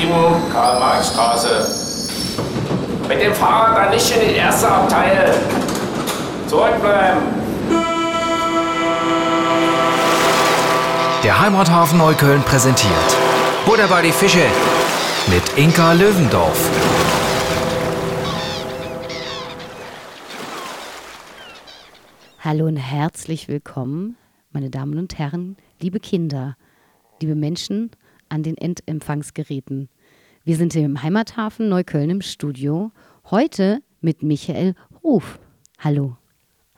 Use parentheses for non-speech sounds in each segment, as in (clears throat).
7, Karl-Marx-Straße. Mit dem Fahrrad dann nicht in die erste Abteil. Zurückbleiben. Der Heimathafen Neukölln präsentiert Butter bei die Fische mit Inka Löwendorf. Hallo und herzlich willkommen, meine Damen und Herren, liebe Kinder, liebe Menschen an den Endempfangsgeräten. Wir sind hier im Heimathafen Neukölln im Studio. Heute mit Michael Ruf. Hallo.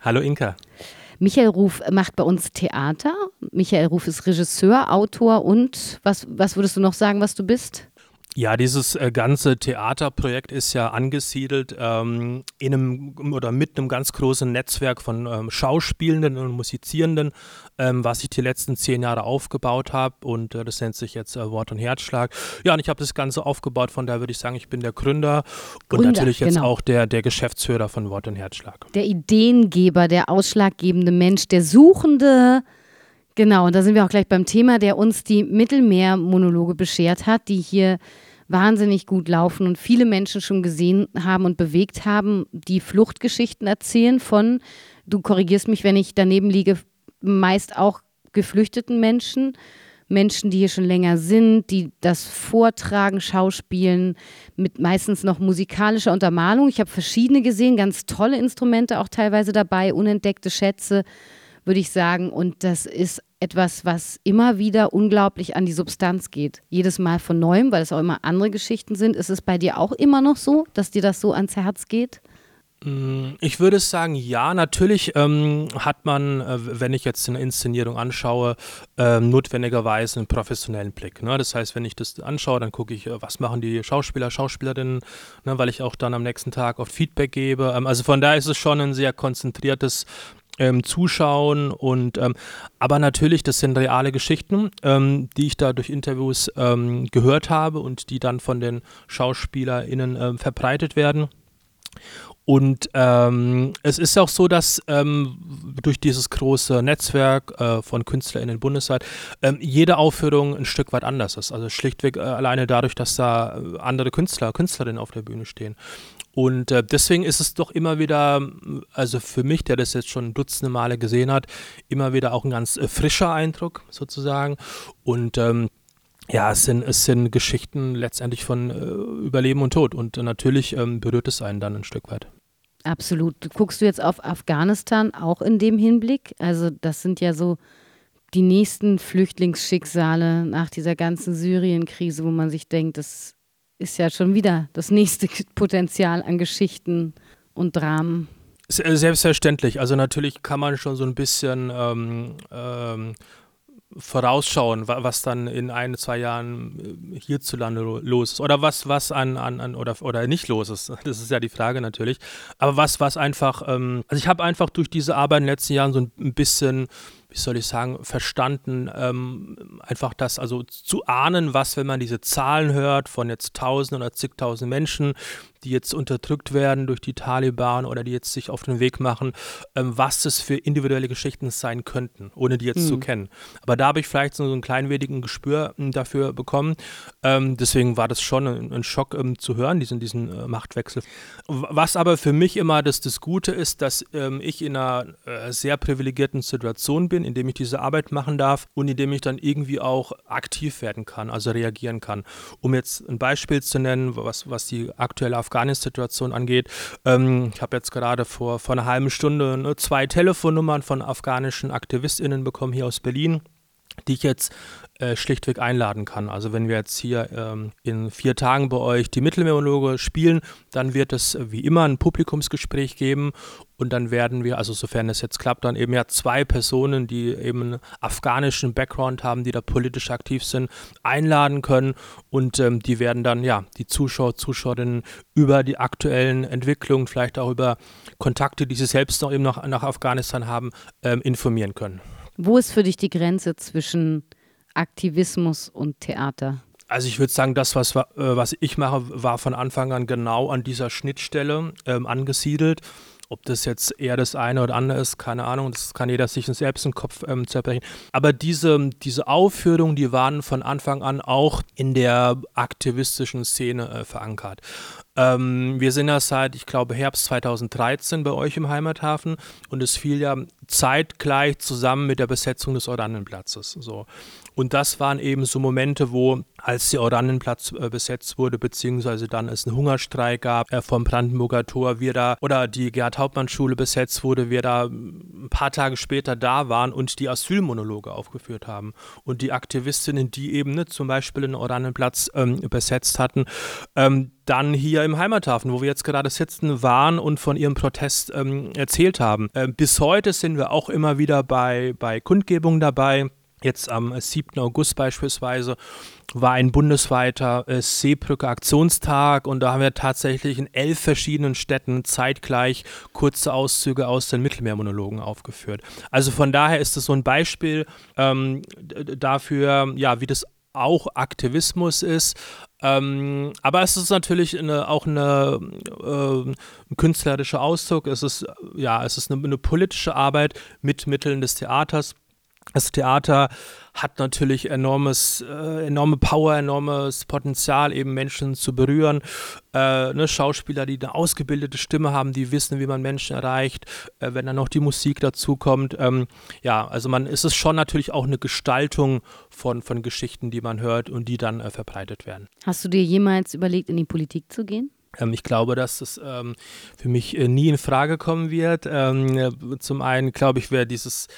Hallo Inka. Michael Ruf macht bei uns Theater. Michael Ruf ist Regisseur, Autor und was, was würdest du noch sagen, was du bist? Ja, dieses äh, ganze Theaterprojekt ist ja angesiedelt ähm, in einem oder mit einem ganz großen Netzwerk von ähm, Schauspielenden und Musizierenden, ähm, was ich die letzten zehn Jahre aufgebaut habe und äh, das nennt sich jetzt äh, Wort und Herzschlag. Ja, und ich habe das Ganze aufgebaut, von daher würde ich sagen, ich bin der Gründer, Gründer und natürlich jetzt genau. auch der, der Geschäftsführer von Wort und Herzschlag. Der Ideengeber, der ausschlaggebende Mensch, der Suchende. Genau, und da sind wir auch gleich beim Thema, der uns die Mittelmeermonologe beschert hat, die hier wahnsinnig gut laufen und viele Menschen schon gesehen haben und bewegt haben, die Fluchtgeschichten erzählen von, du korrigierst mich, wenn ich daneben liege, meist auch geflüchteten Menschen, Menschen, die hier schon länger sind, die das vortragen, schauspielen, mit meistens noch musikalischer Untermalung. Ich habe verschiedene gesehen, ganz tolle Instrumente auch teilweise dabei, unentdeckte Schätze, würde ich sagen. Und das ist etwas, was immer wieder unglaublich an die Substanz geht. Jedes Mal von neuem, weil es auch immer andere Geschichten sind. Ist es bei dir auch immer noch so, dass dir das so ans Herz geht? Mm, ich würde sagen, ja, natürlich ähm, hat man, äh, wenn ich jetzt eine Inszenierung anschaue, äh, notwendigerweise einen professionellen Blick. Ne? Das heißt, wenn ich das anschaue, dann gucke ich, äh, was machen die Schauspieler, Schauspielerinnen, ne? weil ich auch dann am nächsten Tag oft Feedback gebe. Ähm, also von daher ist es schon ein sehr konzentriertes ähm, zuschauen und ähm, aber natürlich, das sind reale Geschichten, ähm, die ich da durch Interviews ähm, gehört habe und die dann von den SchauspielerInnen ähm, verbreitet werden. Und ähm, es ist auch so, dass durch dieses große Netzwerk äh, von KünstlerInnen bundesweit jede Aufführung ein Stück weit anders ist. Also schlichtweg äh, alleine dadurch, dass da äh, andere Künstler, Künstlerinnen auf der Bühne stehen. Und äh, deswegen ist es doch immer wieder, also für mich, der das jetzt schon dutzende Male gesehen hat, immer wieder auch ein ganz äh, frischer Eindruck sozusagen. Und ähm, ja, es sind, es sind Geschichten letztendlich von äh, Überleben und Tod. Und natürlich ähm, berührt es einen dann ein Stück weit. Absolut. Guckst du jetzt auf Afghanistan auch in dem Hinblick? Also das sind ja so die nächsten Flüchtlingsschicksale nach dieser ganzen Syrien-Krise, wo man sich denkt, das ist ja schon wieder das nächste Potenzial an Geschichten und Dramen. Selbstverständlich. Also natürlich kann man schon so ein bisschen ähm, ähm, vorausschauen, was dann in ein, zwei Jahren äh, hierzulande los ist. Oder was, was an, an, an oder, oder nicht los ist. (laughs) Das ist ja die Frage natürlich. Aber was, was einfach, ähm, also ich habe einfach durch diese Arbeit in den letzten Jahren so ein bisschen wie soll ich sagen, verstanden, ähm, einfach das, also zu ahnen, was, wenn man diese Zahlen hört von jetzt tausend oder zigtausend Menschen, die jetzt unterdrückt werden durch die Taliban oder die jetzt sich auf den Weg machen, ähm, was das für individuelle Geschichten sein könnten, ohne die jetzt mhm. zu kennen. Aber da habe ich vielleicht so einen kleinwenigen Gespür ähm, dafür bekommen. Ähm, deswegen war das schon ein, ein Schock ähm, zu hören, diesen, diesen äh, Machtwechsel. Was aber für mich immer das, das Gute ist, dass ähm, ich in einer äh, sehr privilegierten Situation bin, indem ich diese Arbeit machen darf und indem ich dann irgendwie auch aktiv werden kann, also reagieren kann. Um jetzt ein Beispiel zu nennen, was, was die aktuelle Afghanistan Afghanistan-Situation angeht. Ähm, ich habe jetzt gerade vor, vor einer halben Stunde ne, zwei Telefonnummern von afghanischen AktivistInnen bekommen hier aus Berlin die ich jetzt äh, schlichtweg einladen kann. Also wenn wir jetzt hier ähm, in vier Tagen bei euch die Mittelmeermonologe spielen, dann wird es wie immer ein Publikumsgespräch geben und dann werden wir, also sofern es jetzt klappt, dann eben ja zwei Personen, die eben einen afghanischen Background haben, die da politisch aktiv sind, einladen können und ähm, die werden dann ja die Zuschauer, Zuschauerinnen über die aktuellen Entwicklungen, vielleicht auch über Kontakte, die sie selbst noch eben nach, nach Afghanistan haben, ähm, informieren können. Wo ist für dich die Grenze zwischen Aktivismus und Theater? Also ich würde sagen, das, was, äh, was ich mache, war von Anfang an genau an dieser Schnittstelle ähm, angesiedelt. Ob das jetzt eher das eine oder andere ist, keine Ahnung, das kann jeder sich selbst im Kopf ähm, zerbrechen. Aber diese, diese Aufführungen, die waren von Anfang an auch in der aktivistischen Szene äh, verankert. Ähm, wir sind ja seit, ich glaube, Herbst 2013 bei euch im Heimathafen und es fiel ja zeitgleich zusammen mit der Besetzung des Oranienplatzes. So. Und das waren eben so Momente, wo, als der Oranienplatz äh, besetzt wurde, beziehungsweise dann es einen Hungerstreik gab äh, vom Brandenburger Tor, wir da, oder die Gerhard-Hauptmann-Schule besetzt wurde, wir da ein paar Tage später da waren und die Asylmonologe aufgeführt haben. Und die Aktivistinnen, die eben ne, zum Beispiel den Oranienplatz ähm, besetzt hatten, ähm, dann hier im Heimathafen, wo wir jetzt gerade sitzen, waren und von ihrem Protest ähm, erzählt haben. Ähm, bis heute sind wir auch immer wieder bei, bei Kundgebungen dabei. Jetzt am 7. August beispielsweise war ein bundesweiter äh, Seebrücke Aktionstag und da haben wir tatsächlich in elf verschiedenen Städten zeitgleich kurze Auszüge aus den Mittelmeermonologen aufgeführt. Also von daher ist es so ein Beispiel ähm, dafür, ja, wie das auch Aktivismus ist. Ähm, aber es ist natürlich eine, auch eine, äh, ein künstlerischer Ausdruck. Es ist, ja, es ist eine, eine politische Arbeit mit Mitteln des Theaters. Das Theater hat natürlich enormes, äh, enorme Power, enormes Potenzial, eben Menschen zu berühren. Äh, ne, Schauspieler, die eine ausgebildete Stimme haben, die wissen, wie man Menschen erreicht, äh, wenn dann noch die Musik dazu kommt. Ähm, ja, also man ist es schon natürlich auch eine Gestaltung von, von Geschichten, die man hört und die dann äh, verbreitet werden. Hast du dir jemals überlegt, in die Politik zu gehen? Ähm, ich glaube, dass das ähm, für mich äh, nie in Frage kommen wird. Ähm, zum einen glaube ich, wäre dieses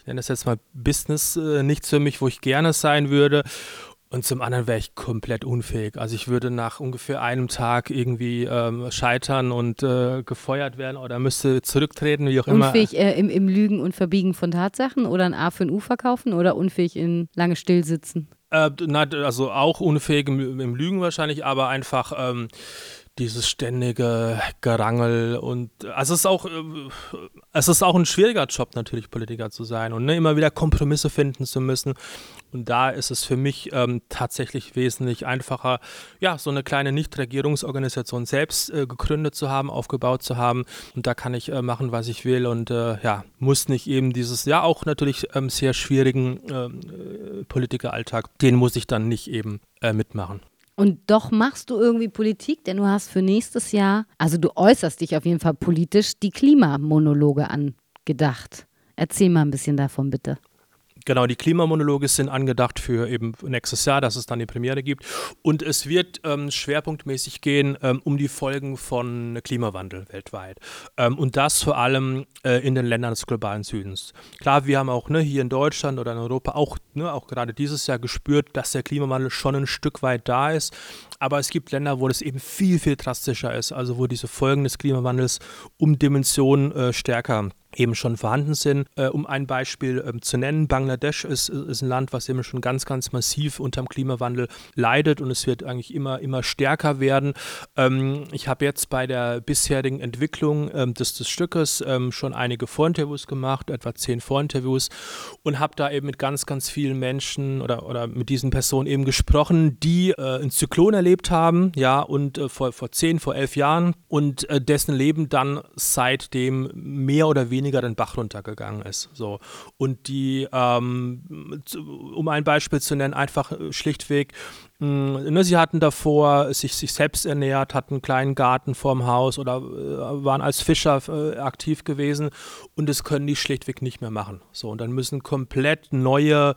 ich nenne das jetzt mal Business, äh, nichts für mich, wo ich gerne sein würde. Und zum anderen wäre ich komplett unfähig. Also ich würde nach ungefähr einem Tag irgendwie ähm, scheitern und äh, gefeuert werden oder müsste zurücktreten, wie auch immer. Unfähig äh, im, im Lügen und Verbiegen von Tatsachen oder ein A für ein U verkaufen oder unfähig in lange Stillsitzen? Äh, na, also auch unfähig im, im Lügen wahrscheinlich, aber einfach ähm, dieses ständige Gerangel und also es ist auch äh, es ist auch ein schwieriger Job natürlich Politiker zu sein und ne, immer wieder Kompromisse finden zu müssen. Und da ist es für mich ähm, tatsächlich wesentlich einfacher ja so eine kleine Nichtregierungsorganisation selbst äh, gegründet zu haben aufgebaut zu haben. Und da kann ich äh, machen was ich will und äh, ja muss nicht eben dieses ja auch natürlich ähm, sehr schwierigen ähm, äh, Politikeralltag den muss ich dann nicht eben äh, mitmachen und doch machst du irgendwie Politik, denn du hast für nächstes Jahr, also du äußerst dich auf jeden Fall politisch, die Klimamonologe angedacht. Erzähl mal ein bisschen davon, bitte. Genau, die Klimamonologe sind angedacht für eben nächstes Jahr, dass es dann die Premiere gibt. Und es wird ähm, schwerpunktmäßig gehen ähm, um die Folgen von Klimawandel weltweit. Ähm, und das vor allem äh, in den Ländern des globalen Südens. Klar, wir haben auch ne, hier in Deutschland oder in Europa auch, ne, auch gerade dieses Jahr gespürt, dass der Klimawandel schon ein Stück weit da ist. Aber es gibt Länder, wo das eben viel, viel drastischer ist, also wo diese Folgen des Klimawandels um Dimensionen äh, stärker eben schon vorhanden sind. Äh, um ein Beispiel ähm, zu nennen, Bangladesch ist, ist ein Land, was eben schon ganz, ganz massiv unter dem Klimawandel leidet und es wird eigentlich immer, immer stärker werden. Ähm, ich habe jetzt bei der bisherigen Entwicklung ähm, des, des Stückes ähm, schon einige Vorinterviews gemacht, etwa zehn Vorinterviews und habe da eben mit ganz, ganz vielen Menschen oder, oder mit diesen Personen eben gesprochen, die äh, einen Zyklon erlebt haben, ja, und äh, vor, vor zehn, vor elf Jahren und äh, dessen Leben dann seitdem mehr oder weniger weniger den Bach runtergegangen ist. So. Und die, ähm, um ein Beispiel zu nennen, einfach äh, schlichtweg, mh, hm, ne, sie hatten davor sich, sich selbst ernährt, hatten einen kleinen Garten vorm Haus oder äh, waren als Fischer äh, aktiv gewesen und das können die schlichtweg nicht mehr machen. So, und dann müssen komplett neue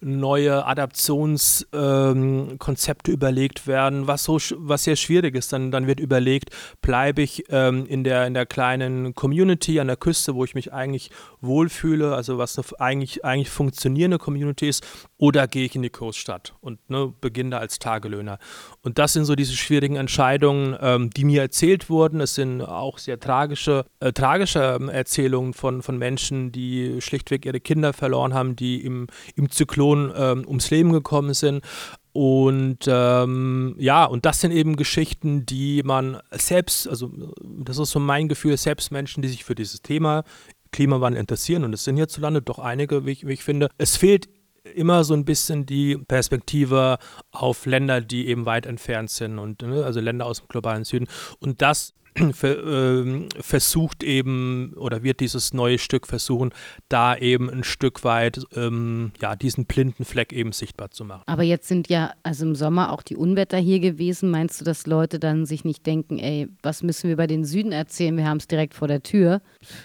neue Adaptionskonzepte ähm, überlegt werden, was so was sehr schwierig ist. Dann, dann wird überlegt, bleibe ich ähm, in, der, in der kleinen Community an der Küste, wo ich mich eigentlich wohlfühle, also was eine eigentlich, eigentlich funktionierende Community ist, oder gehe ich in die Großstadt und ne, beginne da als Tagelöhner. Und das sind so diese schwierigen Entscheidungen, ähm, die mir erzählt wurden. Es sind auch sehr tragische, äh, tragische ähm, Erzählungen von, von Menschen, die schlichtweg ihre Kinder verloren haben, die im, im Zyklon ähm, ums Leben gekommen sind. Und ähm, ja, und das sind eben Geschichten, die man selbst, also das ist so mein Gefühl, selbst Menschen, die sich für dieses Thema Klimawandel interessieren, und es sind hierzulande doch einige, wie ich, wie ich finde, es fehlt immer so ein bisschen die Perspektive auf Länder, die eben weit entfernt sind und ne, also Länder aus dem globalen Süden. Und das (clears throat) ähm, versucht eben oder wird dieses neue Stück versuchen, da eben ein Stück weit ähm, ja, diesen blinden Fleck eben sichtbar zu machen. Aber jetzt sind ja also im Sommer auch die Unwetter hier gewesen. Meinst du, dass Leute dann sich nicht denken, ey, was müssen wir über den Süden erzählen? Wir haben es direkt vor der Tür.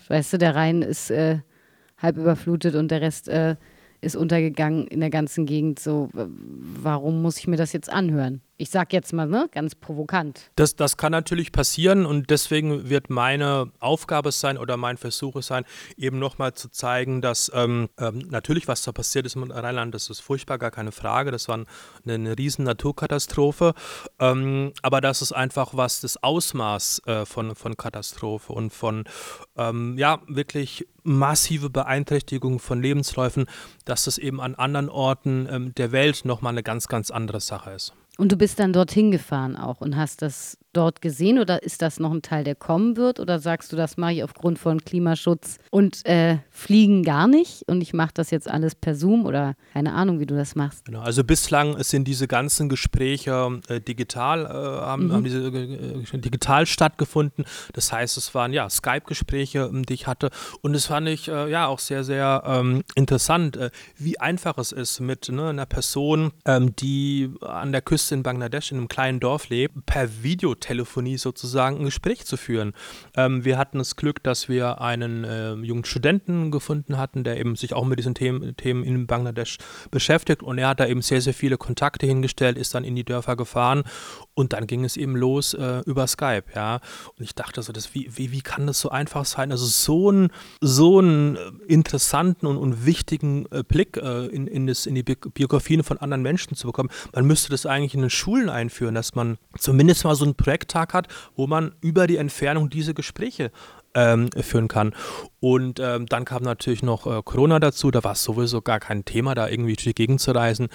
Weißt du, der Rhein ist äh, halb überflutet und der Rest äh, ist untergegangen in der ganzen Gegend. So, warum muss ich mir das jetzt anhören? Ich sag jetzt mal, ne, ganz provokant. Das, das kann natürlich passieren und deswegen wird meine Aufgabe sein oder mein Versuch sein, eben nochmal zu zeigen, dass ähm, ähm, natürlich, was da passiert ist im Rheinland, das ist furchtbar, gar keine Frage. Das war eine, eine riesen Naturkatastrophe. Ähm, aber das ist einfach was das Ausmaß äh, von, von Katastrophe und von ähm, ja, wirklich massive Beeinträchtigung von Lebensläufen, dass das eben an anderen Orten ähm, der Welt nochmal eine ganz, ganz andere Sache ist. Und du bist dann dorthin gefahren auch und hast das dort gesehen oder ist das noch ein Teil, der kommen wird? Oder sagst du, das mache ich aufgrund von Klimaschutz und äh, Fliegen gar nicht und ich mache das jetzt alles per Zoom oder keine Ahnung, wie du das machst? Genau, also bislang sind diese ganzen Gespräche äh, digital, äh, haben, mhm. haben, diese äh, digital stattgefunden. Das heißt, es waren ja Skype-Gespräche, ähm, die ich hatte und es fand ich äh, ja auch sehr, sehr ähm, interessant, äh, wie einfach es ist mit ne, einer Person, ähm, die an der Küste in Bangladesch in einem kleinen Dorf lebt, per Video Telefonie sozusagen ein Gespräch zu führen. Ähm, wir hatten das Glück, dass wir einen äh, jungen Studenten gefunden hatten, der eben sich auch mit diesen Themen, Themen in Bangladesch beschäftigt und er hat da eben sehr, sehr viele Kontakte hingestellt, ist dann in die Dörfer gefahren und dann ging es eben los äh, über Skype, ja. Und ich dachte so, das, wie, wie, wie kann das so einfach sein? Also so einen so einen interessanten und, und wichtigen äh, Blick äh, in, in, das, in die Biografien von anderen Menschen zu bekommen. Man müsste das eigentlich in den Schulen einführen, dass man zumindest mal so ein Projekttag hat, wo man über die Entfernung diese Gespräche ähm, führen kann. Und ähm, dann kam natürlich noch äh, Corona dazu, da war es sowieso gar kein Thema, da irgendwie durch die Gegend zu reisen.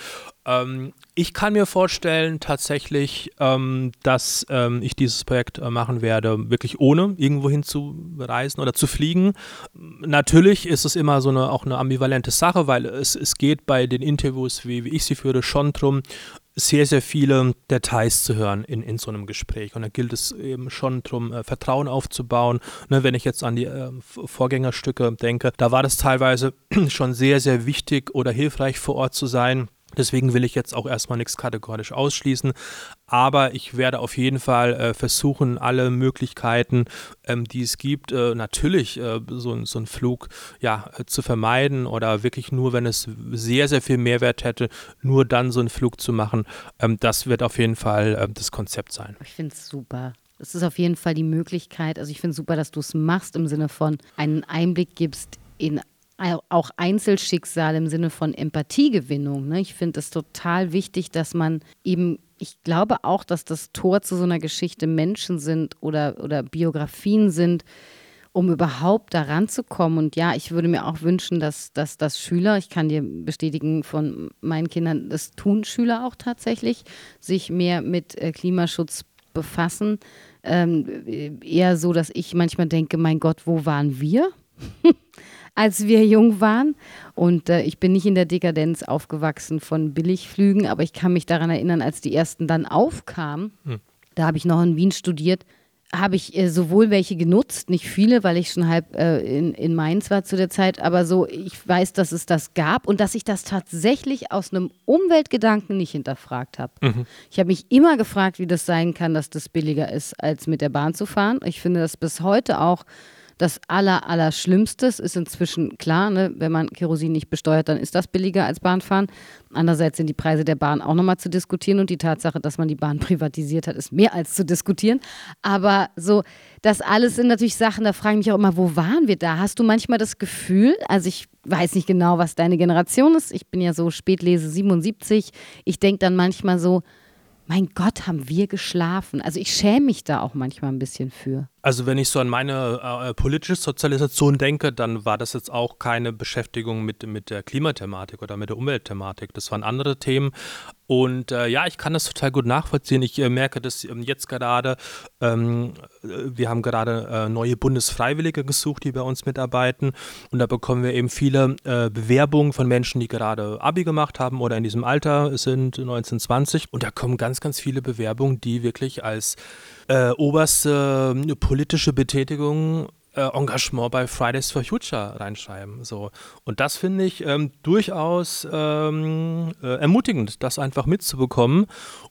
Ähm, ich kann mir vorstellen tatsächlich, ähm, dass ähm, ich dieses Projekt äh, machen werde, wirklich ohne irgendwo hin zu reisen oder zu fliegen. Natürlich ist es immer so eine auch eine ambivalente Sache, weil es, es geht bei den Interviews, wie, wie ich sie führe, schon darum, sehr, sehr viele Details zu hören in, in so einem Gespräch. Und da gilt es eben schon darum, äh, Vertrauen aufzubauen. Ne, wenn ich jetzt an die äh, Vorgängerstücke denke, da war das teilweise (clears throat) schon sehr, sehr wichtig oder hilfreich vor Ort zu sein Deswegen will ich jetzt auch erstmal nichts kategorisch ausschließen, aber ich werde auf jeden Fall äh, versuchen, alle Möglichkeiten, ähm, die es gibt, äh, natürlich äh, so, so einen Flug ja, äh, zu vermeiden oder wirklich nur, wenn es sehr, sehr viel Mehrwert hätte, nur dann so einen Flug zu machen. Ähm, das wird auf jeden Fall äh, das Konzept sein. Ich finde es super. Es ist auf jeden Fall die Möglichkeit, also ich finde es super, dass du es machst im Sinne von einen Einblick gibst in auch Einzelschicksal im Sinne von Empathiegewinnung. Ne? Ich finde es total wichtig, dass man eben, ich glaube auch, dass das Tor zu so einer Geschichte Menschen sind oder, oder Biografien sind, um überhaupt daran zu kommen. Und ja, ich würde mir auch wünschen, dass, dass, dass Schüler, ich kann dir bestätigen von meinen Kindern, das tun Schüler auch tatsächlich, sich mehr mit äh, Klimaschutz befassen. Ähm, eher so, dass ich manchmal denke, mein Gott, wo waren wir? (laughs) als wir jung waren. Und äh, ich bin nicht in der Dekadenz aufgewachsen von Billigflügen, aber ich kann mich daran erinnern, als die ersten dann aufkamen. Hm. Da habe ich noch in Wien studiert habe ich äh, sowohl welche genutzt, nicht viele, weil ich schon halb äh, in, in Mainz war zu der Zeit, aber so, ich weiß, dass es das gab und dass ich das tatsächlich aus einem Umweltgedanken nicht hinterfragt habe. Mhm. Ich habe mich immer gefragt, wie das sein kann, dass das billiger ist, als mit der Bahn zu fahren. Ich finde das bis heute auch das aller, ist inzwischen klar, ne? wenn man Kerosin nicht besteuert, dann ist das billiger als Bahnfahren. Andererseits sind die Preise der Bahn auch nochmal zu diskutieren und die Tatsache, dass man die Bahn (laughs) privatisiert hat, ist mehr als zu diskutieren. Aber so, das alles sind natürlich Sachen, da frage ich mich auch immer, wo waren wir da? Hast du manchmal das Gefühl, also ich weiß nicht genau, was deine Generation ist, ich bin ja so Spätlese 77, ich denke dann manchmal so, mein Gott, haben wir geschlafen. Also ich schäme mich da auch manchmal ein bisschen für. Also wenn ich so an meine äh, politische Sozialisation denke, dann war das jetzt auch keine Beschäftigung mit, mit der Klimathematik oder mit der Umweltthematik. Das waren andere Themen. Und äh, ja, ich kann das total gut nachvollziehen. Ich äh, merke das ähm, jetzt gerade. Ähm, wir haben gerade äh, neue Bundesfreiwillige gesucht, die bei uns mitarbeiten. Und da bekommen wir eben viele äh, Bewerbungen von Menschen, die gerade Abi gemacht haben oder in diesem Alter sind, 1920. Und da kommen ganz, ganz viele Bewerbungen, die wirklich als äh, oberste äh, politische Betätigung äh, Engagement bei Fridays for Future reinschreiben. So. Und das finde ich ähm, durchaus ähm, äh, ermutigend, das einfach mitzubekommen.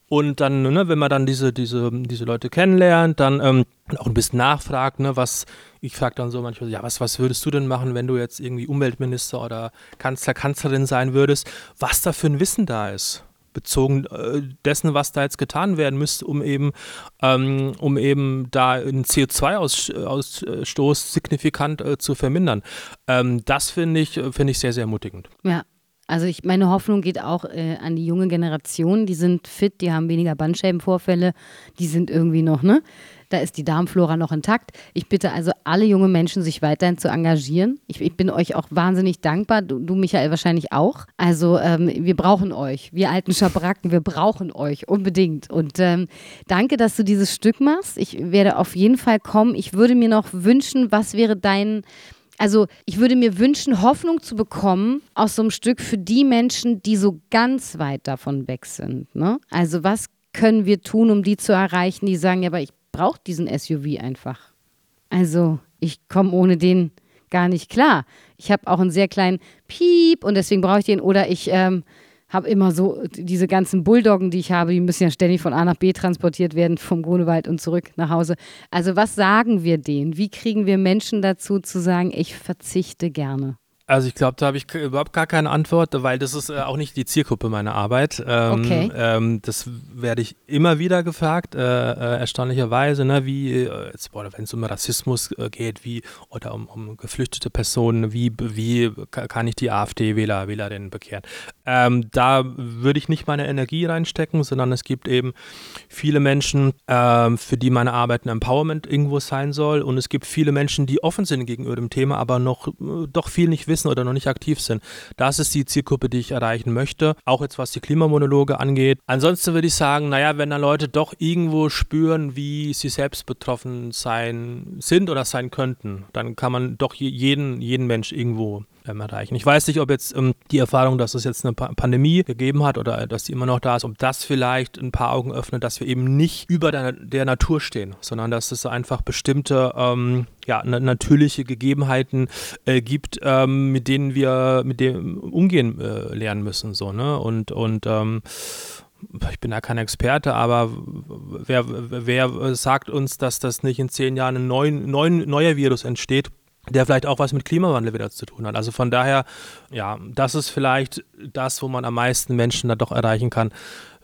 Und dann, ne, wenn man dann diese, diese, diese Leute kennenlernt, dann ähm, auch ein bisschen nachfragt, ne, was, ich frage dann so manchmal, ja, was, was würdest du denn machen, wenn du jetzt irgendwie Umweltminister oder Kanzler, Kanzlerin sein würdest, was da für ein Wissen da ist bezogen äh, dessen, was da jetzt getan werden müsste, um eben, ähm, um eben da den CO2-Ausstoß signifikant äh, zu vermindern. Ähm, das finde ich, finde ich sehr, sehr ermutigend. Ja. Also ich, meine Hoffnung geht auch äh, an die junge Generation. Die sind fit, die haben weniger Bandscheibenvorfälle, die sind irgendwie noch, ne? Da ist die Darmflora noch intakt. Ich bitte also alle junge Menschen, sich weiterhin zu engagieren. Ich, ich bin euch auch wahnsinnig dankbar. Du, du Michael, wahrscheinlich auch. Also ähm, wir brauchen euch. Wir alten Schabracken, wir brauchen euch unbedingt. Und ähm, danke, dass du dieses Stück machst. Ich werde auf jeden Fall kommen. Ich würde mir noch wünschen, was wäre dein also ich würde mir wünschen, Hoffnung zu bekommen aus so einem Stück für die Menschen, die so ganz weit davon weg sind. Ne? Also was können wir tun, um die zu erreichen, die sagen, ja, aber ich brauche diesen SUV einfach. Also ich komme ohne den gar nicht klar. Ich habe auch einen sehr kleinen Piep und deswegen brauche ich den. Oder ich ähm, habe immer so diese ganzen Bulldoggen, die ich habe, die müssen ja ständig von A nach B transportiert werden, vom Grunewald und zurück nach Hause. Also was sagen wir denen? Wie kriegen wir Menschen dazu zu sagen, ich verzichte gerne? Also ich glaube, da habe ich überhaupt gar keine Antwort, weil das ist äh, auch nicht die Zielgruppe meiner Arbeit. Ähm, okay. Ähm, das werde ich immer wieder gefragt, äh, äh, erstaunlicherweise, ne, wie, äh, wenn es um Rassismus äh, geht, wie oder um, um, geflüchtete Personen, wie, wie kann ich die AfD-Wähler, Wählerinnen bekehren? Ähm, da würde ich nicht meine Energie reinstecken, sondern es gibt eben viele Menschen, ähm, für die meine Arbeit ein Empowerment irgendwo sein soll und es gibt viele Menschen, die offen sind gegenüber dem Thema, aber noch äh, doch viel nicht wissen wissen oder noch nicht aktiv sind. Das ist die Zielgruppe, die ich erreichen möchte, auch jetzt was die Klimamonologe angeht. Ansonsten würde ich sagen, naja, wenn da Leute doch irgendwo spüren, wie sie selbst betroffen sein sind oder sein könnten, dann kann man doch jeden, jeden Mensch irgendwo ähm, erreichen. Ich weiß nicht, ob jetzt ähm, die Erfahrung, dass es jetzt eine pa Pandemie gegeben hat oder dass die immer noch da ist, ob das vielleicht ein paar Augen öffnet, dass wir eben nicht über der, der Natur stehen, sondern dass es einfach bestimmte ähm, ja, natürliche Gegebenheiten äh, gibt, ähm, mit denen wir mit dem umgehen äh, lernen müssen. So, ne? Und, und ähm, ich bin da kein Experte, aber wer, wer sagt uns, dass das nicht in zehn Jahren ein neuen, neuer Virus entsteht, der vielleicht auch was mit Klimawandel wieder zu tun hat. Also von daher, ja, das ist vielleicht das, wo man am meisten Menschen da doch erreichen kann,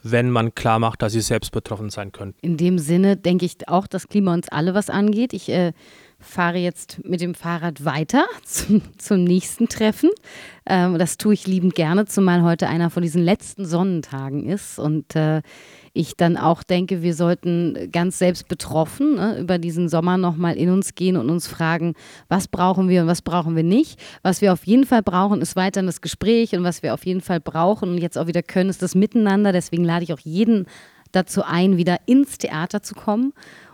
wenn man klar macht, dass sie selbst betroffen sein können. In dem Sinne denke ich auch, dass Klima uns alle was angeht. Ich äh, fahre jetzt mit dem Fahrrad weiter (laughs) zum, zum nächsten Treffen. Ähm, das tue ich liebend gerne, zumal heute einer von diesen letzten Sonnentagen ist und äh, ich dann auch denke, wir sollten ganz selbst betroffen ne, über diesen Sommer nochmal in uns gehen und uns fragen, was brauchen wir und was brauchen wir nicht. Was wir auf jeden Fall brauchen, ist weiterhin das Gespräch und was wir auf jeden Fall brauchen und jetzt auch wieder können, ist das Miteinander. Deswegen lade ich auch jeden dazu ein, wieder ins Theater zu kommen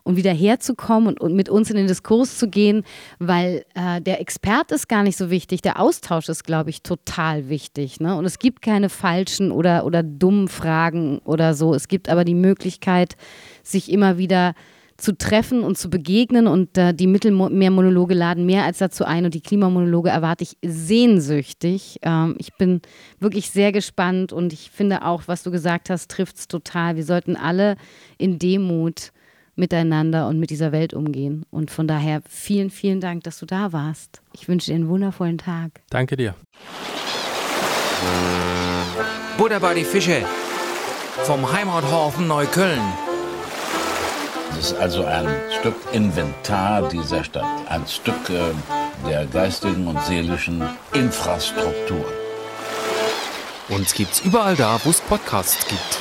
und wieder herzukommen und, und mit uns in den Diskurs zu gehen, weil äh, der Expert ist gar nicht so wichtig, der Austausch ist, glaube ich, total wichtig. Ne? Und es gibt keine falschen oder, oder dummen Fragen oder so. Es gibt aber die Möglichkeit, sich immer wieder zu treffen und zu begegnen. Und äh, die Mittelmeermonologe laden mehr als dazu ein. Und die Klimamonologe erwarte ich sehnsüchtig. Ähm, ich bin wirklich sehr gespannt und ich finde auch, was du gesagt hast, trifft es total. Wir sollten alle in Demut miteinander und mit dieser Welt umgehen. Und von daher vielen, vielen Dank, dass du da warst. Ich wünsche dir einen wundervollen Tag. Danke dir. Buddha bei die Fische vom Heimathafen Neukölln. Es ist also ein Stück Inventar dieser Stadt, ein Stück äh, der geistigen und seelischen Infrastruktur. Uns gibt's überall da, wo es Podcasts gibt.